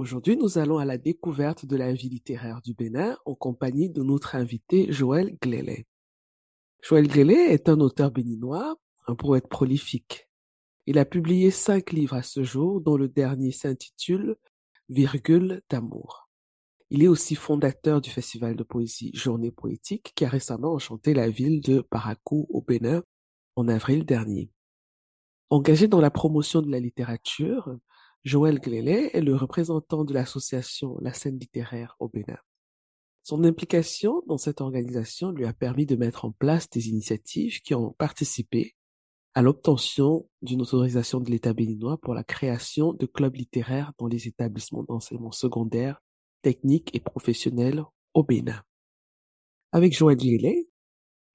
Aujourd'hui, nous allons à la découverte de la vie littéraire du Bénin en compagnie de notre invité Joël Glélé. Joël Glélé est un auteur béninois, un poète prolifique. Il a publié cinq livres à ce jour, dont le dernier s'intitule Virgule d'amour. Il est aussi fondateur du festival de poésie Journée poétique qui a récemment enchanté la ville de Parakou au Bénin en avril dernier. Engagé dans la promotion de la littérature, Joël Glélé est le représentant de l'association La scène littéraire au Bénin. Son implication dans cette organisation lui a permis de mettre en place des initiatives qui ont participé à l'obtention d'une autorisation de l'État béninois pour la création de clubs littéraires dans les établissements d'enseignement secondaire, technique et professionnel au Bénin. Avec Joël Gillet,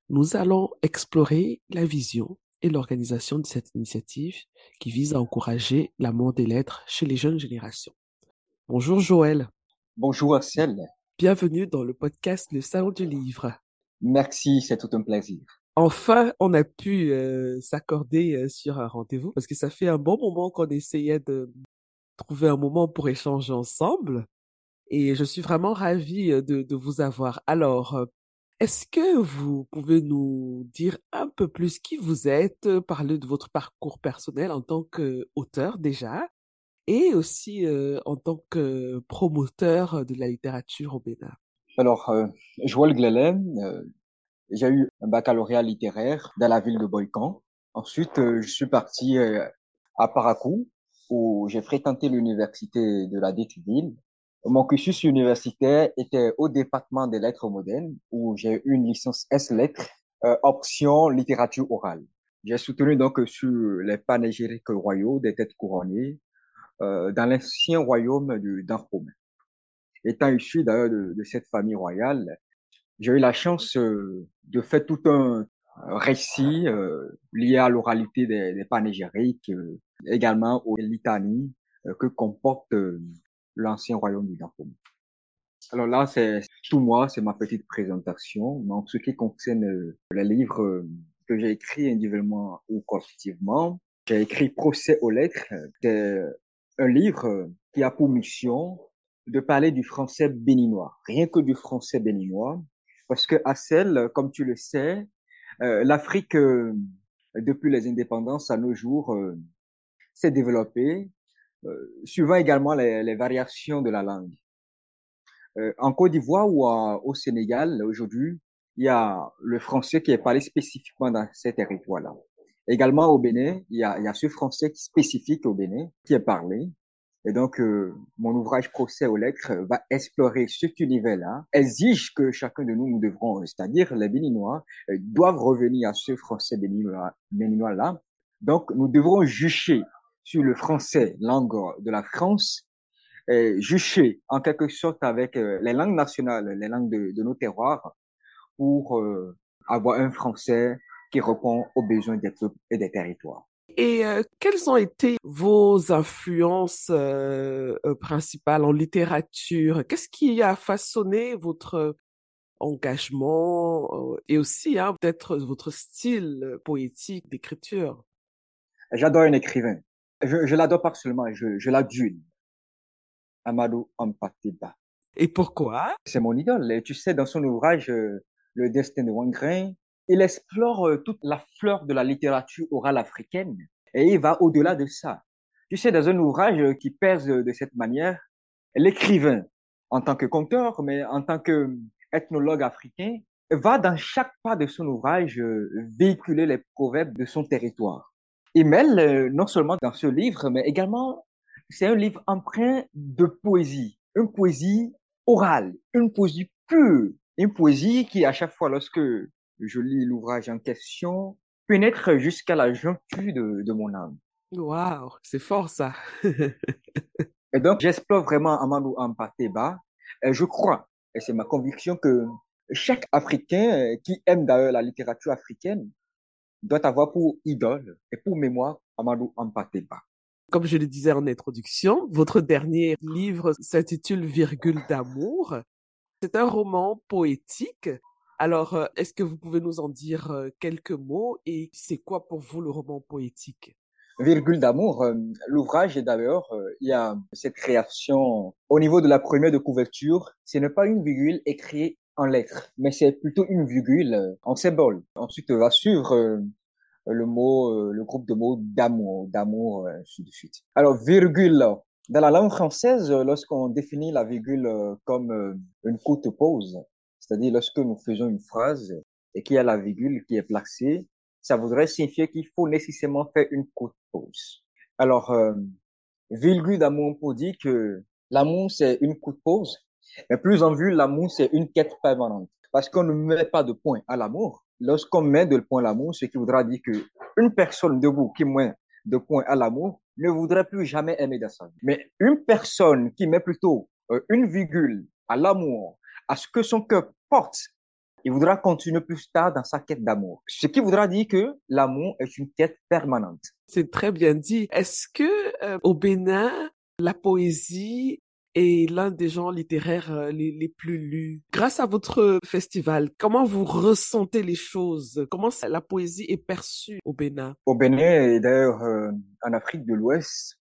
nous allons explorer la vision et l'organisation de cette initiative qui vise à encourager l'amour des lettres chez les jeunes générations. Bonjour Joël. Bonjour Axel. Bienvenue dans le podcast Le Salon du Livre. Merci, c'est tout un plaisir. Enfin, on a pu euh, s'accorder euh, sur un rendez-vous parce que ça fait un bon moment qu'on essayait de trouver un moment pour échanger ensemble. Et je suis vraiment ravie euh, de, de vous avoir. Alors, est-ce que vous pouvez nous dire un peu plus qui vous êtes, parler de votre parcours personnel en tant qu'auteur déjà, et aussi en tant que promoteur de la littérature au Bénin? Alors, Joël Glelen, j'ai eu un baccalauréat littéraire dans la ville de Boycan. Ensuite, euh, je suis parti euh, à Parakou, où j'ai fréquenté l'université de la dite. Mon cursus universitaire était au département des lettres modernes, où j'ai eu une licence S-lettres, euh, option littérature orale. J'ai soutenu donc sur les panégyriques royaux des têtes couronnées euh, dans l'ancien royaume du. Étant issu d'ailleurs de, de, cette famille royale, j'ai eu la chance euh, de faire tout un récit euh, lié à l'oralité des, des panégyriques, euh, également aux litanies que comporte l'ancien royaume du Darkoum. Alors là, c'est tout moi, c'est ma petite présentation. Mais en ce qui concerne les livres que j'ai écrits individuellement ou collectivement, j'ai écrit Procès aux lettres. Un livre qui a pour mission de parler du français béninois, rien que du français béninois, parce que Assel, comme tu le sais, euh, l'Afrique, euh, depuis les indépendances à nos jours, euh, s'est développée, euh, suivant également les, les, variations de la langue. Euh, en Côte d'Ivoire ou au Sénégal, aujourd'hui, il y a le français qui est parlé spécifiquement dans ces territoires-là. Également au Bénin, il y a, il y a ce français spécifique au Bénin qui est parlé. Et donc, euh, mon ouvrage Procès aux lettres va explorer cet univers-là, exige que chacun de nous, nous devrons, c'est-à-dire les Béninois, euh, doivent revenir à ce français béninois-là. Donc, nous devrons juger sur le français, langue de la France, juger en quelque sorte avec euh, les langues nationales, les langues de, de nos terroirs, pour euh, avoir un français qui répond aux besoins des peuples et des territoires. Et euh, quelles ont été vos influences principales en littérature? Qu'est-ce qui a façonné votre engagement et aussi hein, peut-être votre style poétique d'écriture? J'adore un écrivain. Je, je l'adore pas seulement, je, je l'adule. Amadou Ampatiba. Et pourquoi? C'est mon idole. Et tu sais, dans son ouvrage Le destin de Wangrin, il explore euh, toute la fleur de la littérature orale africaine et il va au-delà de ça. Tu sais, dans un ouvrage qui pèse de cette manière, l'écrivain, en tant que conteur, mais en tant qu'ethnologue africain, va dans chaque pas de son ouvrage euh, véhiculer les proverbes de son territoire. Il mêle, euh, non seulement dans ce livre, mais également c'est un livre empreint de poésie, une poésie orale, une poésie pure, une poésie qui, à chaque fois, lorsque je lis l'ouvrage en question, pénètre jusqu'à la joncture de, de mon âme. Waouh, c'est fort ça. et donc, j'explore vraiment Amadou Ampateba. Et je crois, et c'est ma conviction, que chaque Africain qui aime d'ailleurs la littérature africaine doit avoir pour idole et pour mémoire Amadou Ampateba. Comme je le disais en introduction, votre dernier livre s'intitule Virgule d'amour. C'est un roman poétique. Alors, euh, est-ce que vous pouvez nous en dire euh, quelques mots et c'est quoi pour vous le roman poétique? Virgule d'amour, euh, l'ouvrage est d'ailleurs, il y a cette création au niveau de la première de couverture, ce n'est pas une virgule écrite en lettres, mais c'est plutôt une virgule en symbole. Ensuite va suivre le mot, euh, le groupe de mots d'amour, d'amour, euh, ainsi de suite. Alors, virgule. Dans la langue française, lorsqu'on définit la virgule euh, comme une courte pause, c'est-à-dire lorsque nous faisons une phrase et qu'il y a la virgule qui est placée, ça voudrait signifier qu'il faut nécessairement faire une courte pause. Alors, virgule d'amour pour dire que l'amour, c'est une courte pause, mais plus en vue, l'amour, c'est une quête permanente. Parce qu'on ne met pas de point à l'amour, lorsqu'on met de point à l'amour, ce qui voudra dire que une personne debout qui met de point à l'amour ne voudrait plus jamais aimer vie. Mais une personne qui met plutôt euh, une virgule à l'amour, à ce que son cœur porte, il voudra continuer plus tard dans sa quête d'amour. Ce qui voudra dire que l'amour est une quête permanente. C'est très bien dit. Est-ce que euh, au Bénin, la poésie est l'un des genres littéraires euh, les, plus lus. Grâce à votre festival, comment vous ressentez les choses? Comment la poésie est perçue au Bénin? Au Bénin et d'ailleurs euh, en Afrique de l'Ouest,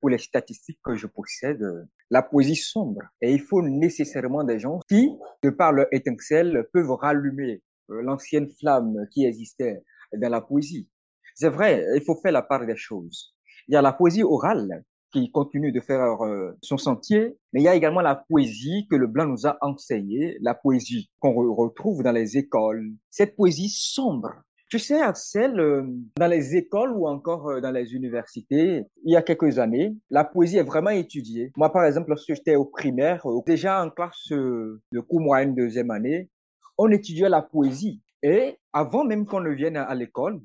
pour les statistiques que je possède, la poésie sombre. Et il faut nécessairement des gens qui, de par leur étincelle, peuvent rallumer euh, l'ancienne flamme qui existait dans la poésie. C'est vrai, il faut faire la part des choses. Il y a la poésie orale qui continue de faire euh, son sentier, mais il y a également la poésie que le blanc nous a enseignée, la poésie qu'on retrouve dans les écoles, cette poésie sombre. Tu sais, celle euh, dans les écoles ou encore euh, dans les universités, il y a quelques années, la poésie est vraiment étudiée. Moi, par exemple, lorsque j'étais au primaire, déjà en classe de cours moyenne deuxième année, on étudiait la poésie. Et avant même qu'on ne vienne à l'école,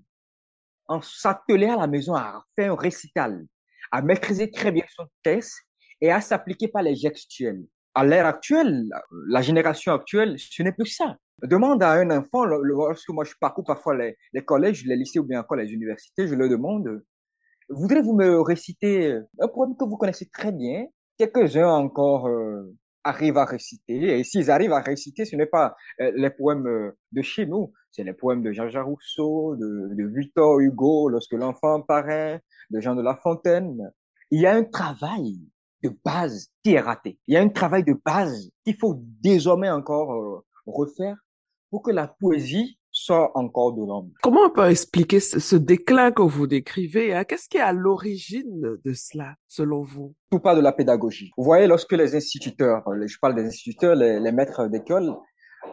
on s'attelait à la maison à faire un récital à maîtriser très bien son texte et à s'appliquer par les gestuels. À l'ère actuelle, la génération actuelle, ce n'est plus ça. Demande à un enfant, lorsque moi je parcours parfois les, collèges, les lycées ou bien encore les universités, je leur demande, voudrez-vous me réciter un poème que vous connaissez très bien? Quelques-uns encore euh, arrivent à réciter, et s'ils arrivent à réciter, ce n'est pas euh, les poèmes euh, de chez nous, c'est les poèmes de Jean-Jacques Rousseau, de, de Victor Hugo, lorsque l'enfant paraît, de Jean de La Fontaine. Il y a un travail de base qui est raté. Il y a un travail de base qu'il faut désormais encore euh, refaire pour que la poésie soit encore de l'homme. Comment on peut expliquer ce, déclin que vous décrivez hein? Qu'est-ce qui est à l'origine de cela, selon vous? Tout part de la pédagogie. Vous voyez, lorsque les instituteurs, je parle des instituteurs, les, les maîtres d'école,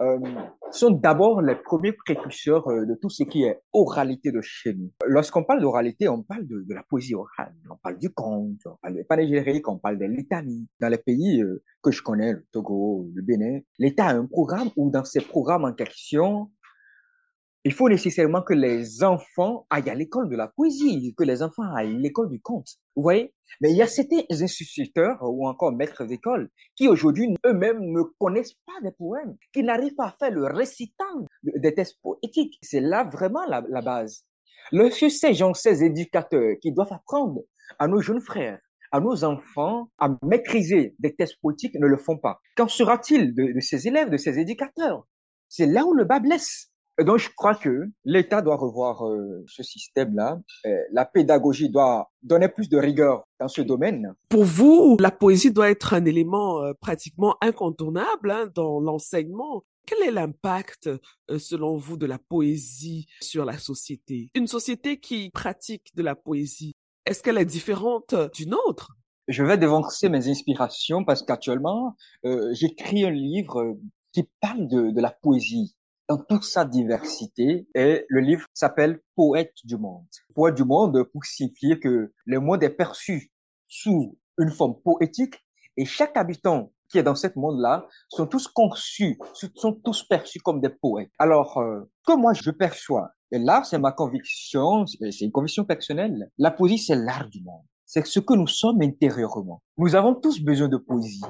euh, sont d'abord les premiers précurseurs euh, de tout ce qui est oralité de chez nous. Lorsqu'on parle d'oralité, on parle de, la poésie orale, on parle du conte, on parle des panégyriques, on parle des litanies. Dans les pays euh, que je connais, le Togo, le Bénin, l'État a un programme où dans ces programmes en question, il faut nécessairement que les enfants aillent à l'école de la poésie, que les enfants aillent à l'école du conte. Vous voyez? Mais il y a certains instituteurs ou encore maîtres d'école qui aujourd'hui eux-mêmes ne connaissent pas des poèmes, qui n'arrivent pas à faire le récitant des textes poétiques. C'est là vraiment la, base. Lorsque ces gens, ces éducateurs qui doivent apprendre à nos jeunes frères, à nos enfants à maîtriser des textes poétiques ne le font pas. Qu'en sera-t-il de, de ces élèves, de ces éducateurs? C'est là où le bas blesse. Donc, je crois que l'État doit revoir euh, ce système-là. Euh, la pédagogie doit donner plus de rigueur dans ce domaine. Pour vous, la poésie doit être un élément euh, pratiquement incontournable hein, dans l'enseignement. Quel est l'impact, selon vous, de la poésie sur la société? Une société qui pratique de la poésie, est-ce qu'elle est différente d'une autre? Je vais dévancer mes inspirations parce qu'actuellement, j'écris un livre qui parle de, de la poésie dans toute sa diversité. Et le livre s'appelle Poète du monde. Poète du monde pour signifier que le monde est perçu sous une forme poétique et chaque habitant qui est dans ce monde-là sont tous conçus, sont tous perçus comme des poètes. Alors, euh, que moi je perçois, et là c'est ma conviction, c'est une conviction personnelle, la poésie c'est l'art du monde. C'est ce que nous sommes intérieurement. Nous avons tous besoin de poésie.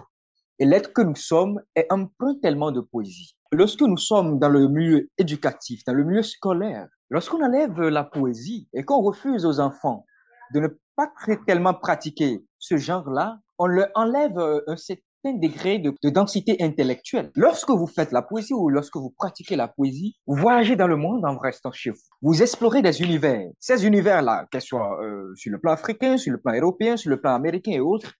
Et l'être que nous sommes est empreint tellement de poésie. Lorsque nous sommes dans le milieu éducatif, dans le milieu scolaire, lorsqu'on enlève la poésie et qu'on refuse aux enfants de ne pas très tellement pratiquer ce genre-là, on leur enlève euh, un certain degré de, de, densité intellectuelle. Lorsque vous faites la poésie ou lorsque vous pratiquez la poésie, vous voyagez dans le monde en restant chez vous. Vous explorez des univers. Ces univers-là, qu'elles soient euh, sur le plan africain, sur le plan européen, sur le plan américain et autres,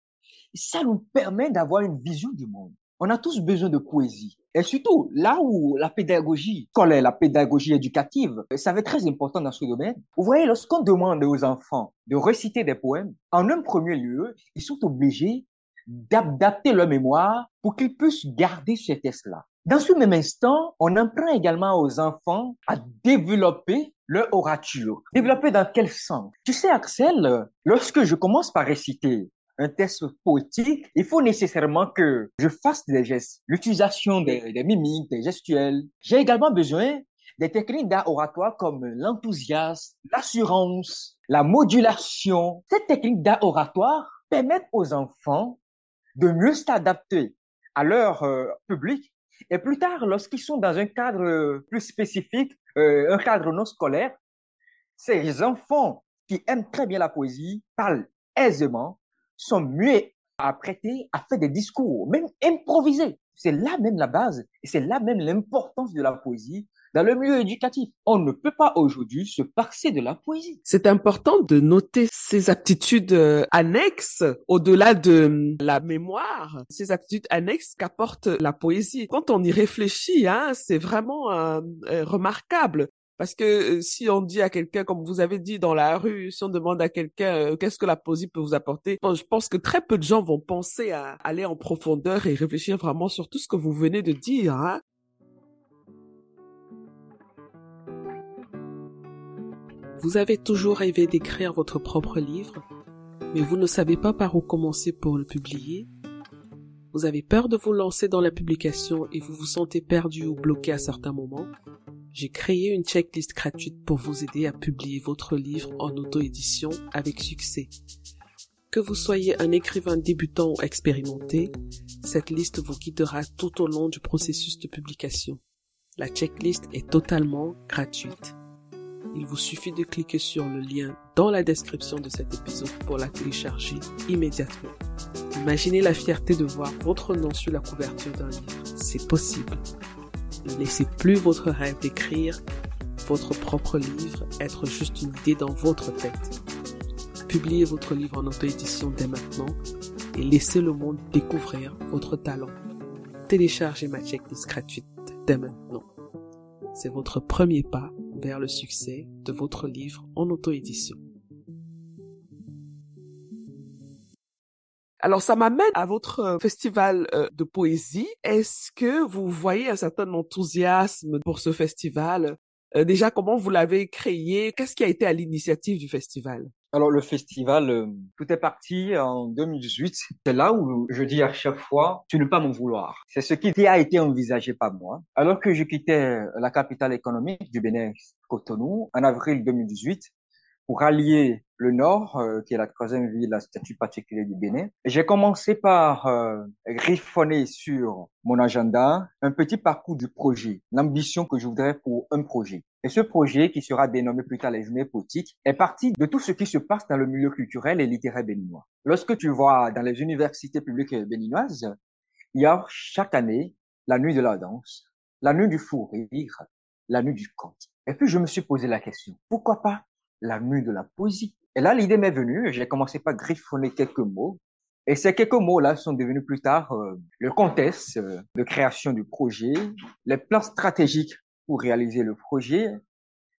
ça nous permet d'avoir une vision du monde. On a tous besoin de poésie. Et surtout, là où la pédagogie est la pédagogie éducative, ça va être très important dans ce domaine. Vous voyez, lorsqu'on demande aux enfants de réciter des poèmes, en un premier lieu, ils sont obligés d'adapter leur mémoire pour qu'ils puissent garder ce test-là. Dans ce même instant, on apprend également aux enfants à développer leur orature. Développer dans quel sens? Tu sais, Axel, lorsque je commence par réciter un texte poétique, il faut nécessairement que je fasse des gestes, l'utilisation des, des, mimiques, des gestuels. J'ai également besoin des techniques d'art oratoire comme l'enthousiasme, l'assurance, la modulation. Ces techniques d'art oratoire permettent aux enfants de mieux s'adapter à leur euh, public. Et plus tard, lorsqu'ils sont dans un cadre euh, plus spécifique, euh, un cadre non scolaire, ces enfants qui aiment très bien la poésie parlent aisément, sont mieux à prêter, à faire des discours, même improviser. C'est là même la base et c'est là même l'importance de la poésie dans le milieu éducatif. On ne peut pas aujourd'hui se passer de la poésie. C'est important de noter ces aptitudes euh, annexes au-delà de hum, la mémoire, ces aptitudes annexes qu'apporte la poésie. Quand on y réfléchit, hein, c'est vraiment euh, euh, remarquable. Parce que si on dit à quelqu'un, comme vous avez dit dans la rue, si on demande à quelqu'un qu'est-ce que la poésie peut vous apporter, je pense que très peu de gens vont penser à aller en profondeur et réfléchir vraiment sur tout ce que vous venez de dire. Hein. Vous avez toujours rêvé d'écrire votre propre livre, mais vous ne savez pas par où commencer pour le publier. Vous avez peur de vous lancer dans la publication et vous vous sentez perdu ou bloqué à certains moments. J'ai créé une checklist gratuite pour vous aider à publier votre livre en auto-édition avec succès. Que vous soyez un écrivain débutant ou expérimenté, cette liste vous guidera tout au long du processus de publication. La checklist est totalement gratuite. Il vous suffit de cliquer sur le lien dans la description de cet épisode pour la télécharger immédiatement. Imaginez la fierté de voir votre nom sur la couverture d'un livre. C'est possible. Ne laissez plus votre rêve d'écrire votre propre livre être juste une idée dans votre tête. Publiez votre livre en auto-édition dès maintenant et laissez le monde découvrir votre talent. Téléchargez ma checklist gratuite dès maintenant. C'est votre premier pas vers le succès de votre livre en auto-édition. Alors ça m'amène à votre euh, festival euh, de poésie. Est-ce que vous voyez un certain enthousiasme pour ce festival? Euh, Déjà, comment vous l'avez créé? Qu'est-ce qui a été à l'initiative du festival? Alors le festival, tout est parti en 2018. C'est là où je dis à chaque fois, tu ne peux pas m'en vouloir. C'est ce qui a été envisagé par moi. Alors que je quittais la capitale économique du Bénin, Cotonou, en avril 2018, pour allier le Nord, euh, qui est la troisième ville à statut particulier du Bénin. J'ai commencé par euh, griffonner sur mon agenda un petit parcours du projet, l'ambition que je voudrais pour un projet. Et ce projet, qui sera dénommé plus tard les journées poétiques, est parti de tout ce qui se passe dans le milieu culturel et littéraire béninois. Lorsque tu vois dans les universités publiques béninoises, il y a chaque année la nuit de la danse, la nuit du fou la nuit du conte. Et puis je me suis posé la question, pourquoi pas la nuit de la poésie Et là, l'idée m'est venue, j'ai commencé par griffonner quelques mots. Et ces quelques mots-là sont devenus plus tard euh, le contexte euh, de création du projet, les plans stratégiques pour réaliser le projet.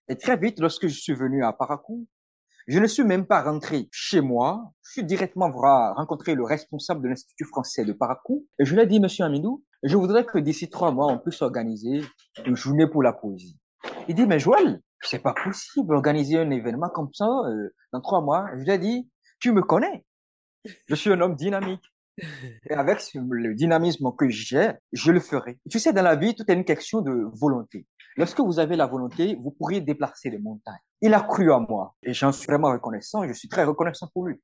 Et très vite, lorsque je suis venu à Paracou, je ne suis même pas rentré chez moi. Je suis directement rencontrer le responsable de l'Institut français de Paracou. Et je lui ai dit, Monsieur Amidou, je voudrais que d'ici trois mois, on puisse organiser une journée pour la poésie. Il dit, mais Joël, c'est pas possible d'organiser un événement comme ça euh, dans trois mois. Je lui ai dit, tu me connais. Je suis un homme dynamique. Et avec le dynamisme que j'ai, je le ferai. Tu sais, dans la vie, tout est une question de volonté. Lorsque vous avez la volonté, vous pourriez déplacer les montagnes. Il a cru à moi et j'en suis vraiment reconnaissant. Je suis très reconnaissant pour lui.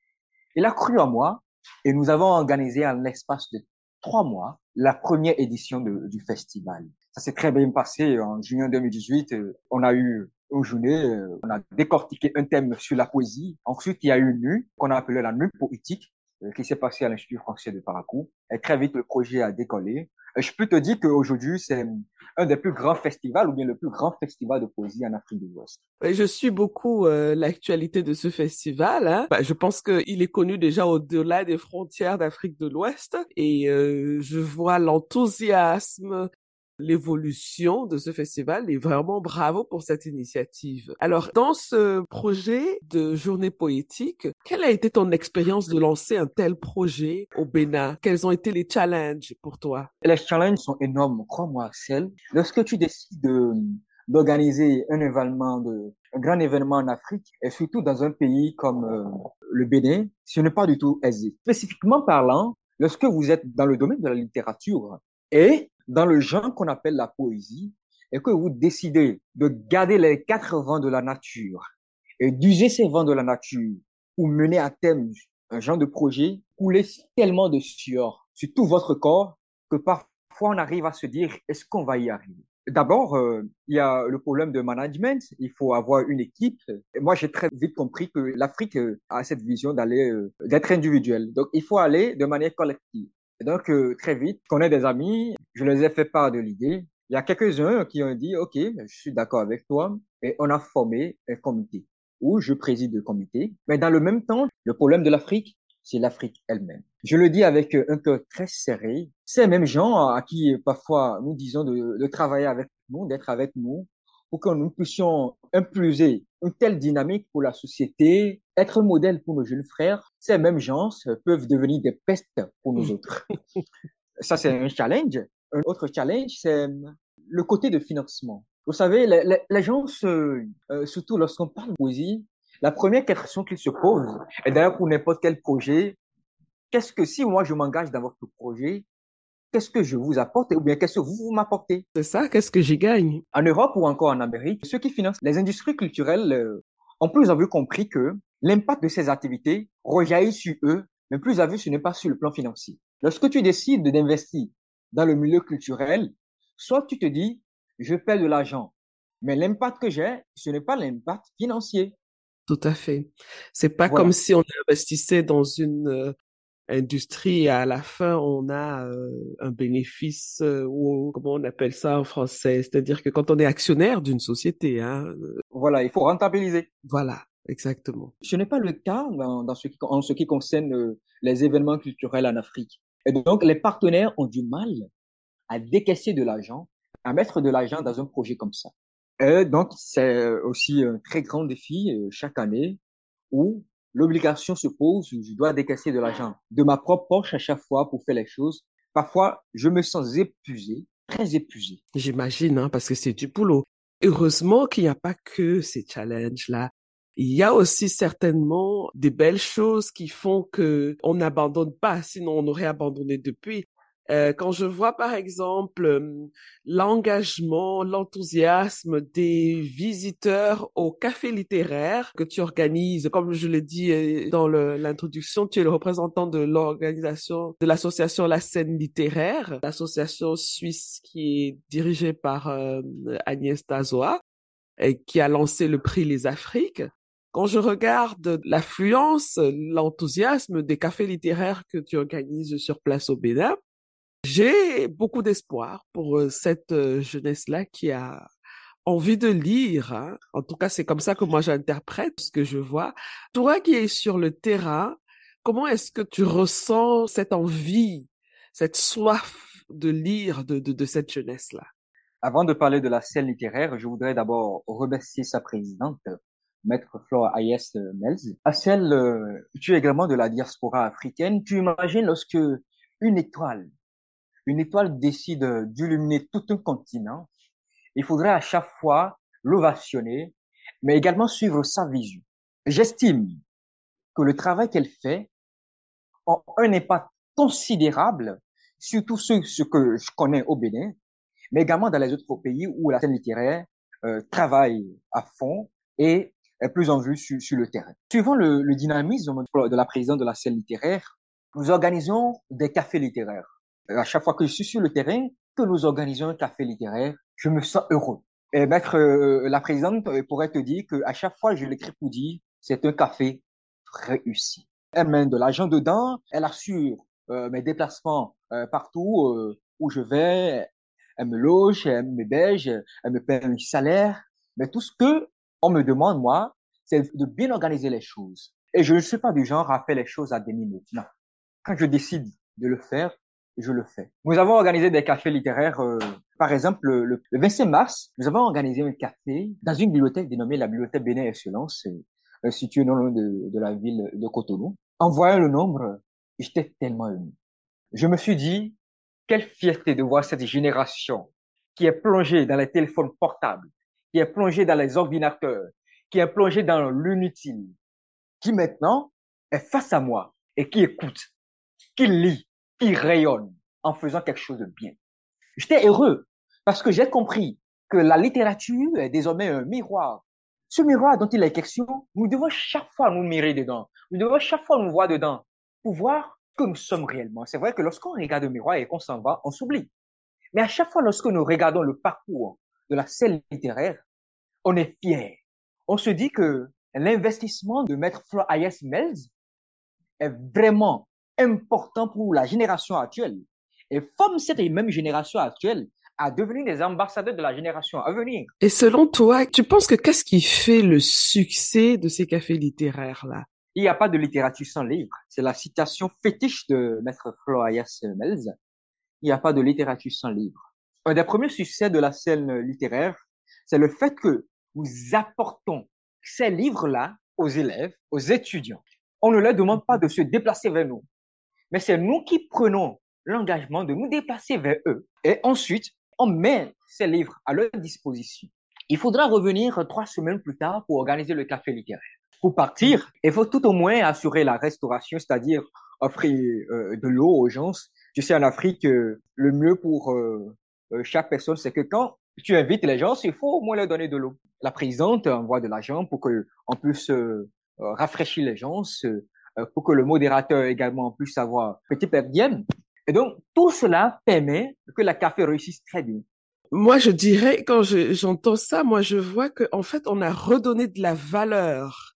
Il a cru à moi et nous avons organisé en l'espace de trois mois la première édition du festival. Ça s'est très bien passé en juin 2018. Euh, on a eu une journée, euh, on a décortiqué un thème sur la poésie. Ensuite, il y a eu une nuit qu'on a appelée la nuit poétique euh, qui s'est passée à l'Institut français de Paracou. Et très vite, le projet a décollé. Je peux te dire qu'aujourd'hui, c'est un des plus grands festivals ou bien le plus grand festival de poésie en Afrique de l'Ouest. Je suis beaucoup euh, l'actualité de ce festival. Hein. Bah, je pense qu'il est connu déjà au-delà des frontières d'Afrique de l'Ouest et euh, je vois l'enthousiasme, l'évolution de ce festival et vraiment bravo pour cette initiative. Alors, dans ce projet de journée poétique, quelle a été ton expérience de lancer un tel projet au Bénin? Quels ont été les challenges pour toi? Les challenges sont énormes, crois-moi, Axel. Lorsque tu décides de d'organiser un événement de un grand événement en Afrique et surtout dans un pays comme euh, le Bénin, ce n'est pas du tout aisé. Spécifiquement parlant, lorsque vous êtes dans le domaine de la littérature et dans le genre qu'on appelle la poésie et que vous décidez de garder les quatre vents de la nature et d'user ces vents de la nature pour mener à terme un genre de projet, couler tellement de sueur sur tout votre corps que parfois on arrive à se dire est-ce qu'on va y arriver? D'abord, euh, il y a le problème de management. Il faut avoir une équipe. Moi, j'ai très vite compris que l'Afrique a cette vision d'aller euh, d'être individuel. Donc, il faut aller de manière collective. Donc, très vite, qu'on ait des amis, je les ai fait part de l'idée. Il y a quelques-uns qui ont dit, OK, je suis d'accord avec toi. Et on a formé un comité où je préside le comité. Mais dans le même temps, le problème de l'Afrique, c'est l'Afrique elle-même. Je le dis avec un cœur très serré. Ces mêmes gens à qui parfois nous disons de, de travailler avec nous, d'être avec nous, pour que nous puissions impulser une telle dynamique pour la société, être un modèle pour nos jeunes frères, ces mêmes gens peuvent devenir des pestes pour nous autres. Ça, c'est un challenge. Un autre challenge, c'est le côté de financement. Vous savez, les, les, gens, euh, surtout lorsqu'on parle de poésie, la première question qu'ils se posent, et d'ailleurs pour n'importe quel projet, qu'est-ce que si moi je m'engage dans votre projet, qu'est-ce que je vous apporte ou bien qu'est-ce que vous, vous m'apportez? C'est ça, qu'est-ce que j'y gagne? En Europe ou encore en Amérique, ceux qui financent les industries culturelles euh, ont plus à vue compris que l'impact de ces activités rejaillit sur eux, mais plus à vue ce n'est pas sur le plan financier. Lorsque tu décides d'investir dans le milieu culturel, soit tu te dis, je paie de l'argent, mais l'impact que j'ai, ce n'est pas l'impact financier. Tout à fait. C'est pas voilà. comme si on investissait dans une euh, industrie et à la fin on a euh, un bénéfice euh, ou comment on appelle ça en français, c'est-à-dire que quand on est actionnaire d'une société, hein. Voilà, il faut rentabiliser. Voilà, exactement. Ce n'est pas le cas dans, dans ce qui, en ce qui concerne les événements culturels en Afrique. Et donc les partenaires ont du mal à décaisser de l'argent, à mettre de l'argent dans un projet comme ça. Et donc, c'est aussi un très grand défi chaque année où l'obligation se pose, je dois décaisser de l'argent de ma propre poche à chaque fois pour faire les choses. Parfois, je me sens épuisé, très épuisé. J'imagine, hein, parce que c'est du boulot. Heureusement qu'il n'y a pas que ces challenges-là. Il y a aussi certainement des belles choses qui font que on n'abandonne pas, sinon on aurait abandonné depuis. Euh, quand je vois par exemple l'engagement, l'enthousiasme des visiteurs au café littéraire que tu organises, comme je l'ai dit euh, dans l'introduction, tu es le représentant de l'organisation de l'association La Scène littéraire, l'association suisse qui est dirigée par euh, Agnès Dazoa et qui a lancé le prix Les Afriques. Quand je regarde l'affluence, l'enthousiasme des cafés littéraires que tu organises sur place au Bénin, j'ai beaucoup d'espoir pour cette jeunesse-là qui a envie de lire. Hein. En tout cas, c'est comme ça que moi j'interprète ce que je vois. Toi qui es sur le terrain, comment est-ce que tu ressens cette envie, cette soif de lire de, de, cette jeunesse-là? Avant de parler de la scène littéraire, je voudrais d'abord remercier sa présidente, Maître Flora Ayes Melz. À celle, tu es également de la diaspora africaine. Tu imagines lorsque une étoile une étoile décide d'illuminer tout un continent, il faudrait à chaque fois l'ovationner, mais également suivre sa vision. J'estime que le travail qu'elle fait ont un impact considérable sur tout ce, que je connais au Bénin, mais également dans les autres pays où la scène littéraire euh, travaille à fond et est plus en vue sur, sur le terrain. Suivant le, le, dynamisme de la présidente de la scène littéraire, nous organisons des cafés littéraires. À chaque fois que je suis sur le terrain, que nous organisons un café littéraire, je me sens heureux. Et maître, euh, la présidente pourrait te dire que à chaque fois je l'écris pour dire c'est un café réussi. Elle met de l'argent dedans, elle assure euh, mes déplacements euh, partout euh, où je vais, elle me loge, elle me belge, elle me paie un salaire. Mais tout ce que on me demande, moi, c'est de bien organiser les choses. Et je ne suis pas du genre à faire les choses à des minutes. Non. Quand je décide de le faire, je le fais. Nous avons organisé des cafés littéraires. Euh, par exemple, le, le, 25 mars, nous avons organisé un café dans une bibliothèque dénommée la Bibliothèque Bénin Excellence, euh, située non loin de, de, la ville de Cotonou. En voyant le nombre, j'étais tellement ému. Je me suis dit, quelle fierté de voir cette génération qui est plongée dans les téléphones portables, qui est plongée dans les ordinateurs, qui est plongée dans l'inutile, qui maintenant est face à moi et qui écoute, qui lit, qui rayonne en faisant quelque chose de bien. J'étais heureux parce que j'ai compris que la littérature est désormais un miroir. Ce miroir dont il est question, nous devons chaque fois nous mirer dedans. Nous devons chaque fois nous voir dedans pour voir que nous sommes réellement. C'est vrai que lorsqu'on regarde le miroir et qu'on s'en va, on s'oublie. Mais à chaque fois, lorsque nous regardons le parcours de la scène littéraire, on est fier. On se dit que l'investissement de Maître Flor Ayes Melz est vraiment important pour la génération actuelle et forme cette même génération actuelle à devenir des ambassadeurs de la génération à venir. Et selon toi, tu penses que qu'est-ce qui fait le succès de ces cafés littéraires-là? Il n'y a pas de littérature sans livre. C'est la citation fétiche de Maître Florias Melz. Il n'y a pas de littérature sans livre. Un des premiers succès de la scène littéraire, c'est le fait que nous apportons ces livres-là aux élèves, aux étudiants. On ne leur demande pas de se déplacer vers nous, mais c'est nous qui prenons l'engagement de nous déplacer vers eux. Et ensuite, on met ces livres à leur disposition. Il faudra revenir trois semaines plus tard pour organiser le café littéraire. Pour partir, il faut tout au moins assurer la restauration, c'est-à-dire offrir euh, de l'eau aux gens. Tu sais, en Afrique, euh, le mieux pour euh, chaque personne, c'est que quand tu invites les gens, il faut au moins leur donner de l'eau. La présidente envoie de l'argent pour que on puisse rafraîchir les gens, pour que le modérateur également puisse avoir petit perdième. Et donc, tout cela permet que la café réussisse très bien. Moi, je dirais, quand j'entends ça, moi, je vois qu'en en fait, on a redonné de la valeur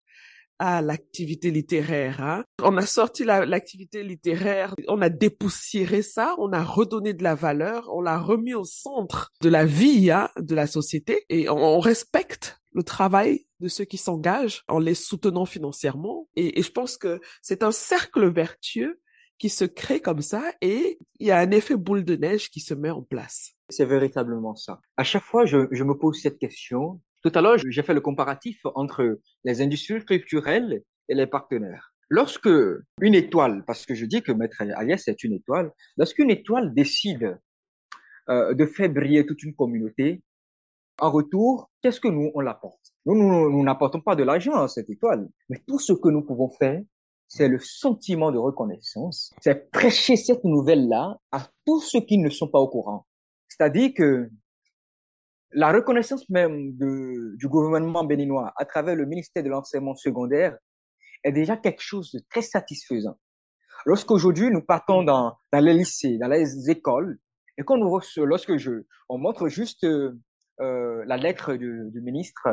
à l'activité littéraire. Hein. On a sorti l'activité littéraire, on a dépoussiéré ça, on a redonné de la valeur, on l'a remis au centre de la vie hein, de la société et on respecte le travail de ceux qui s'engagent en les soutenant financièrement. Et, je pense que c'est un cercle vertueux qui se crée comme ça et il y a un effet boule de neige qui se met en place. C'est véritablement ça. À chaque fois, je, je me pose cette question. Tout à l'heure, j'ai fait le comparatif entre les industries culturelles et les partenaires. Lorsque une étoile, parce que je dis que Maître Alias est une étoile, lorsqu'une étoile décide euh, de faire briller toute une communauté, en retour, qu'est-ce que nous, on l'apporte Nous, nous n'apportons pas de l'argent à cette étoile, mais tout ce que nous pouvons faire, c'est le sentiment de reconnaissance, c'est prêcher cette nouvelle-là à tous ceux qui ne sont pas au courant. C'est-à-dire que la reconnaissance même du gouvernement béninois à travers le ministère de l'enseignement secondaire est déjà quelque chose de très satisfaisant. Lorsqu'aujourd'hui nous partons dans, dans les lycées, dans les écoles, et qu'on nous lorsque je, on montre juste euh, la lettre du, du ministre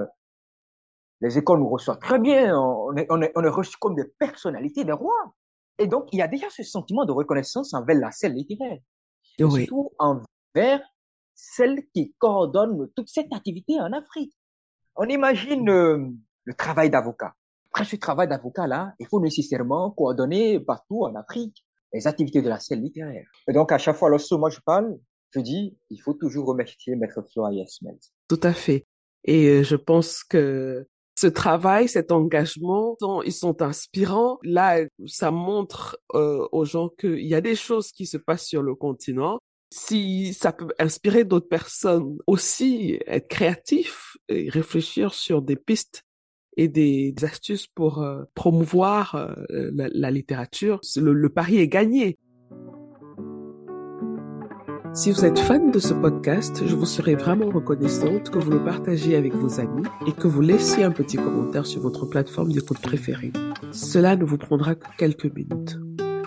les écoles nous reçoivent très bien, on est, on est, on est reçus comme des personnalités, des rois. Et donc, il y a déjà ce sentiment de reconnaissance envers la scène littéraire. Et surtout envers celle qui coordonne toute cette activité en Afrique. On imagine euh, le travail d'avocat. Après ce travail d'avocat-là, il faut nécessairement coordonner partout en Afrique les activités de la scène littéraire. Et donc, à chaque fois, lorsque moi je parle, je dis, il faut toujours remercier Maître Florian Smith. Tout à fait. Et euh, je pense que ce travail, cet engagement, ils sont inspirants. Là, ça montre euh, aux gens qu'il y a des choses qui se passent sur le continent. Si ça peut inspirer d'autres personnes aussi, être créatifs et réfléchir sur des pistes et des, astuces pour euh, promouvoir la, littérature, le pari est gagné. Si vous êtes fan de ce podcast, je vous serais vraiment reconnaissante que vous le partagiez avec vos amis et que vous laissiez un petit commentaire sur votre plateforme d'écoute préférée. Cela ne vous prendra que quelques minutes.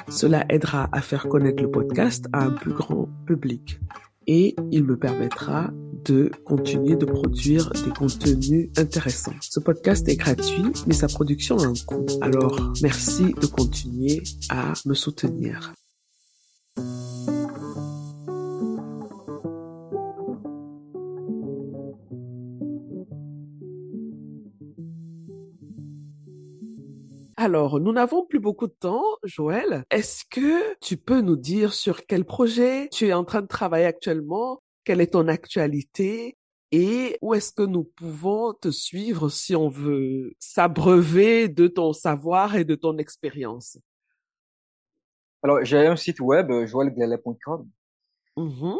Cela aidera à faire connaître le podcast à un plus grand public et il me permettra de continuer de produire des contenus intéressants. Ce podcast est gratuit, mais sa production a un coût. Alors, merci de continuer à me soutenir. Alors, nous n'avons plus beaucoup de temps, Joël. Est-ce que tu peux nous dire sur quel projet tu es en train de travailler actuellement? Quelle est ton actualité? Et où est-ce que nous pouvons te suivre si on veut s'abreuver de ton savoir et de ton expérience? Alors, j'ai un site web, joelglelet.com. Mm-hmm.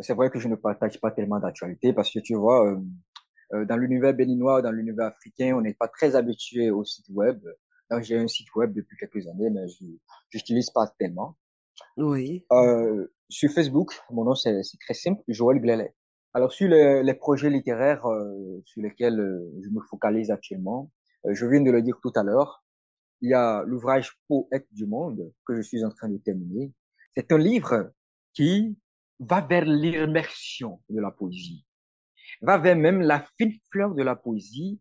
C'est vrai que je ne partage pas tellement d'actualité parce que tu vois, euh, euh, dans l'univers béninois, dans l'univers africain, on n'est pas très habitué au site web j'ai un site web depuis quelques années, mais je n'utilise pas tellement. Oui. Euh, sur Facebook, mon nom c'est très simple, Joël Glelet. Alors sur les, les projets littéraires euh, sur lesquels euh, je me focalise actuellement, euh, je viens de le dire tout à l'heure, il y a l'ouvrage Poète du monde que je suis en train de terminer. C'est un livre qui va vers l'immersion de la poésie, va vers même la fine fleur de la poésie.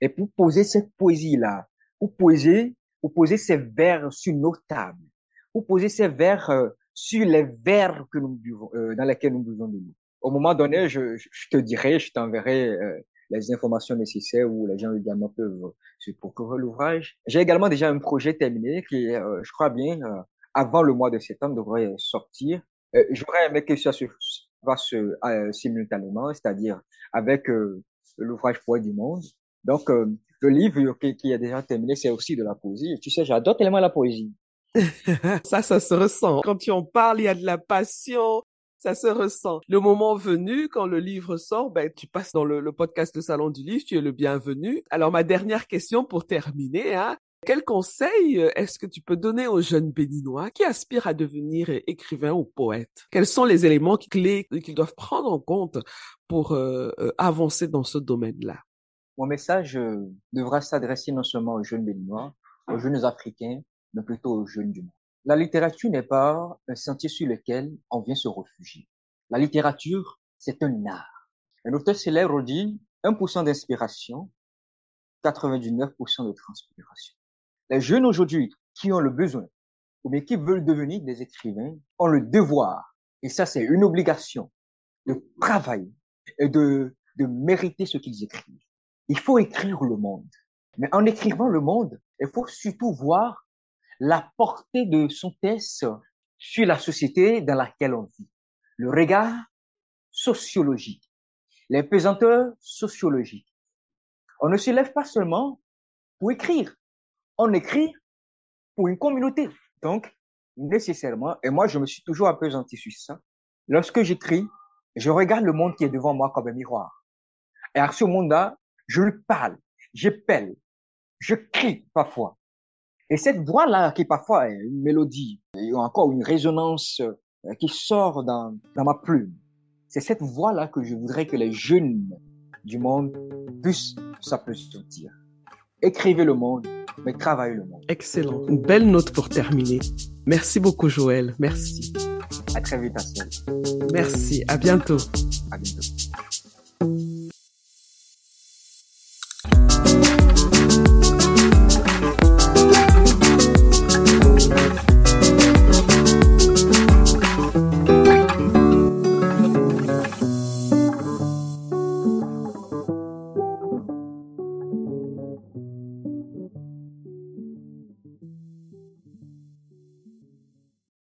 Et pour poser cette poésie-là pour poser, pour poser ces vers sur nos tables, pour poser ces vers euh, sur les verres que nous buvons, euh, dans lesquels nous buvons de l'eau. Au moment donné, je, je te dirai, je t'enverrai euh, les informations nécessaires où les gens également peuvent se procurer l'ouvrage. J'ai également déjà un projet terminé qui, je crois bien, avant le mois de septembre devrait sortir. J'aurais aimé que ça se fasse simultanément, c'est-à-dire avec l'ouvrage Poids du monde. Donc, le livre qui, est déjà terminé, c'est aussi de la poésie. Tu sais, j'adore tellement la poésie. ça, ça se ressent. Quand tu en parles, il y a de la passion. Ça se ressent. Le moment venu, quand le livre sort, ben, tu passes dans le, podcast de Salon du Livre, tu es le bienvenu. Alors, ma dernière question pour terminer, hein. Quel conseil euh, est-ce que tu peux donner aux jeunes béninois qui aspirent à devenir écrivain ou poète Quels sont les éléments clés qu'ils doivent prendre en compte pour euh, euh, avancer dans ce domaine-là? Mon message euh, devra s'adresser non seulement aux jeunes béninois, aux jeunes africains, mais plutôt aux jeunes du monde. La littérature n'est pas un sentier sur lequel on vient se réfugier. La littérature, c'est un art. Un auteur célèbre dit 1% d'inspiration, 99% de transpiration. Les jeunes aujourd'hui qui ont le besoin ou bien qui veulent devenir des écrivains ont le devoir, et ça c'est une obligation, de travailler et de, de mériter ce qu'ils écrivent. Il faut écrire le monde. Mais en écrivant le monde, il faut surtout voir la portée de son texte sur la société dans laquelle on vit. Le regard sociologique, les pesanteurs sociologiques. On ne se lève pas seulement pour écrire. On écrit pour une communauté. Donc, nécessairement, et moi je me suis toujours apesanti sur ça, lorsque j'écris, je regarde le monde qui est devant moi comme un miroir. Et à ce monde-là, je lui parle, je pèle, je crie parfois. Et cette voix-là, qui parfois est une mélodie, ou encore une résonance euh, qui sort dans, dans ma plume, c'est cette voix-là que je voudrais que les jeunes du monde puissent s'appesantir. Écrivez le monde, mais travaillez le monde. Excellent. Une belle note pour terminer. Merci beaucoup, Joël. Merci. À très vite, Marcel. Merci. À bientôt. À bientôt.